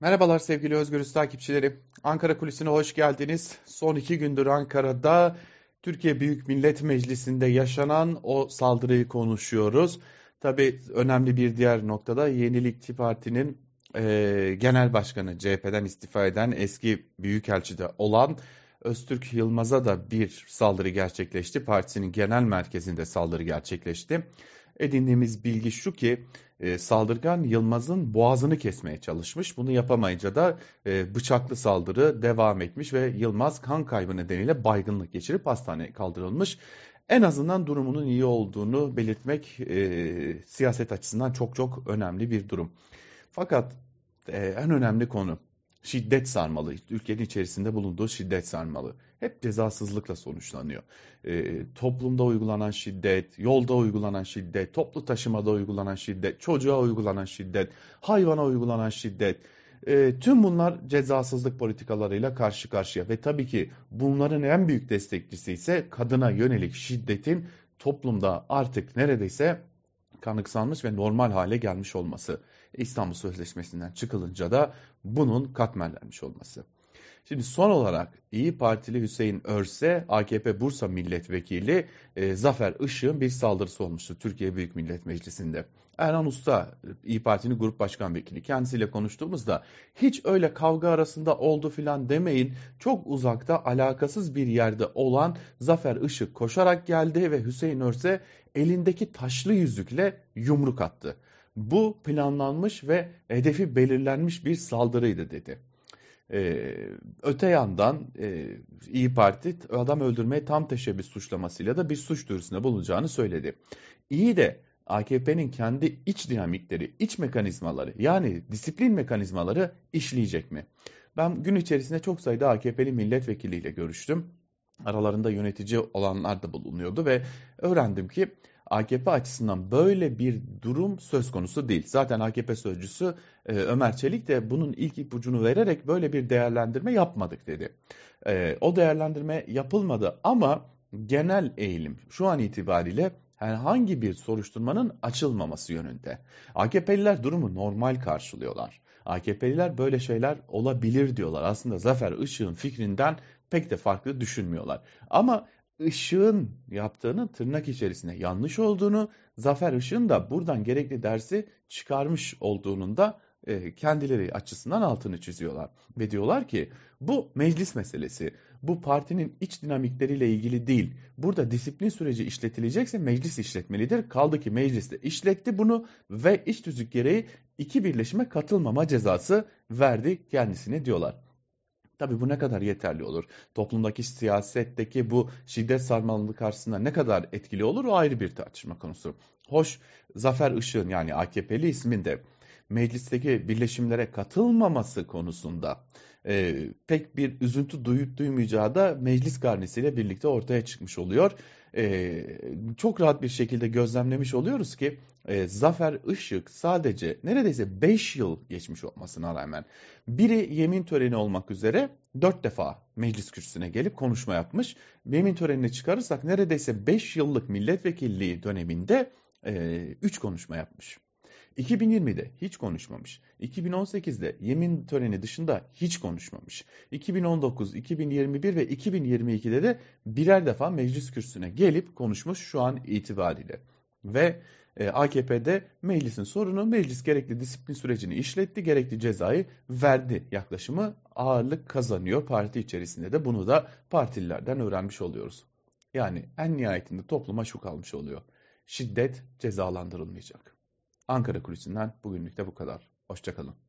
Merhabalar sevgili Özgürüz takipçileri. Ankara Kulisi'ne hoş geldiniz. Son iki gündür Ankara'da Türkiye Büyük Millet Meclisi'nde yaşanan o saldırıyı konuşuyoruz. Tabii önemli bir diğer noktada Yenilikçi Parti'nin e, genel başkanı CHP'den istifa eden eski büyükelçide olan Öztürk Yılmaz'a da bir saldırı gerçekleşti. Partisinin genel merkezinde saldırı gerçekleşti. Edindiğimiz bilgi şu ki e, saldırgan Yılmaz'ın boğazını kesmeye çalışmış. Bunu yapamayınca da e, bıçaklı saldırı devam etmiş ve Yılmaz kan kaybı nedeniyle baygınlık geçirip hastaneye kaldırılmış. En azından durumunun iyi olduğunu belirtmek e, siyaset açısından çok çok önemli bir durum. Fakat e, en önemli konu şiddet sarmalı, ülkenin içerisinde bulunduğu şiddet sarmalı. Hep cezasızlıkla sonuçlanıyor. E, toplumda uygulanan şiddet, yolda uygulanan şiddet, toplu taşımada uygulanan şiddet, çocuğa uygulanan şiddet, hayvana uygulanan şiddet. E, tüm bunlar cezasızlık politikalarıyla karşı karşıya ve tabii ki bunların en büyük destekçisi ise kadına yönelik şiddetin toplumda artık neredeyse kanıksanmış ve normal hale gelmiş olması. İstanbul Sözleşmesi'nden çıkılınca da bunun katmerlenmiş olması. Şimdi son olarak İyi Partili Hüseyin Örse, AKP Bursa Milletvekili e, Zafer Işık'ın bir saldırısı olmuştu Türkiye Büyük Millet Meclisi'nde. Erhan Usta, İyi Parti'nin grup başkan vekili kendisiyle konuştuğumuzda hiç öyle kavga arasında oldu filan demeyin. Çok uzakta alakasız bir yerde olan Zafer Işık koşarak geldi ve Hüseyin Örse elindeki taşlı yüzükle yumruk attı. Bu planlanmış ve hedefi belirlenmiş bir saldırıydı dedi. Ee, öte yandan e, İyi Parti adam öldürmeye tam teşebbüs suçlamasıyla da bir suç duyurusunda bulunacağını söyledi. İyi de AKP'nin kendi iç dinamikleri, iç mekanizmaları yani disiplin mekanizmaları işleyecek mi? Ben gün içerisinde çok sayıda AKP'li milletvekiliyle görüştüm. Aralarında yönetici olanlar da bulunuyordu ve öğrendim ki AKP açısından böyle bir durum söz konusu değil. Zaten AKP sözcüsü e, Ömer Çelik de bunun ilk ipucunu vererek böyle bir değerlendirme yapmadık dedi. E, o değerlendirme yapılmadı ama genel eğilim şu an itibariyle herhangi bir soruşturmanın açılmaması yönünde. AKP'liler durumu normal karşılıyorlar. AKP'liler böyle şeyler olabilir diyorlar. Aslında Zafer Işık'ın fikrinden pek de farklı düşünmüyorlar. Ama Işık'ın yaptığını tırnak içerisinde yanlış olduğunu, Zafer Işık'ın da buradan gerekli dersi çıkarmış olduğunun da e, kendileri açısından altını çiziyorlar. Ve diyorlar ki bu meclis meselesi. Bu partinin iç dinamikleriyle ilgili değil. Burada disiplin süreci işletilecekse meclis işletmelidir. Kaldı ki mecliste işletti bunu ve iç tüzük gereği iki birleşime katılmama cezası verdi kendisine diyorlar. Tabii bu ne kadar yeterli olur? Toplumdaki siyasetteki bu şiddet sarmalılığı karşısında ne kadar etkili olur o ayrı bir tartışma konusu. Hoş Zafer Işık'ın yani AKP'li isminde meclisteki birleşimlere katılmaması konusunda e, pek bir üzüntü duyup duymayacağı da meclis garnisiyle birlikte ortaya çıkmış oluyor. E, çok rahat bir şekilde gözlemlemiş oluyoruz ki e, Zafer Işık sadece neredeyse 5 yıl geçmiş olmasına rağmen biri yemin töreni olmak üzere 4 defa meclis kürsüsüne gelip konuşma yapmış. Yemin törenini çıkarırsak neredeyse 5 yıllık milletvekilliği döneminde 3 e, konuşma yapmış. 2020'de hiç konuşmamış. 2018'de yemin töreni dışında hiç konuşmamış. 2019, 2021 ve 2022'de de birer defa meclis kürsüsüne gelip konuşmuş şu an itibariyle. Ve e, AKP'de meclisin sorunu meclis gerekli disiplin sürecini işletti, gerekli cezayı verdi yaklaşımı ağırlık kazanıyor parti içerisinde de bunu da partililerden öğrenmiş oluyoruz. Yani en nihayetinde topluma şu kalmış oluyor. Şiddet cezalandırılmayacak. Ankara Kulisi'nden bugünlük de bu kadar. Hoşçakalın.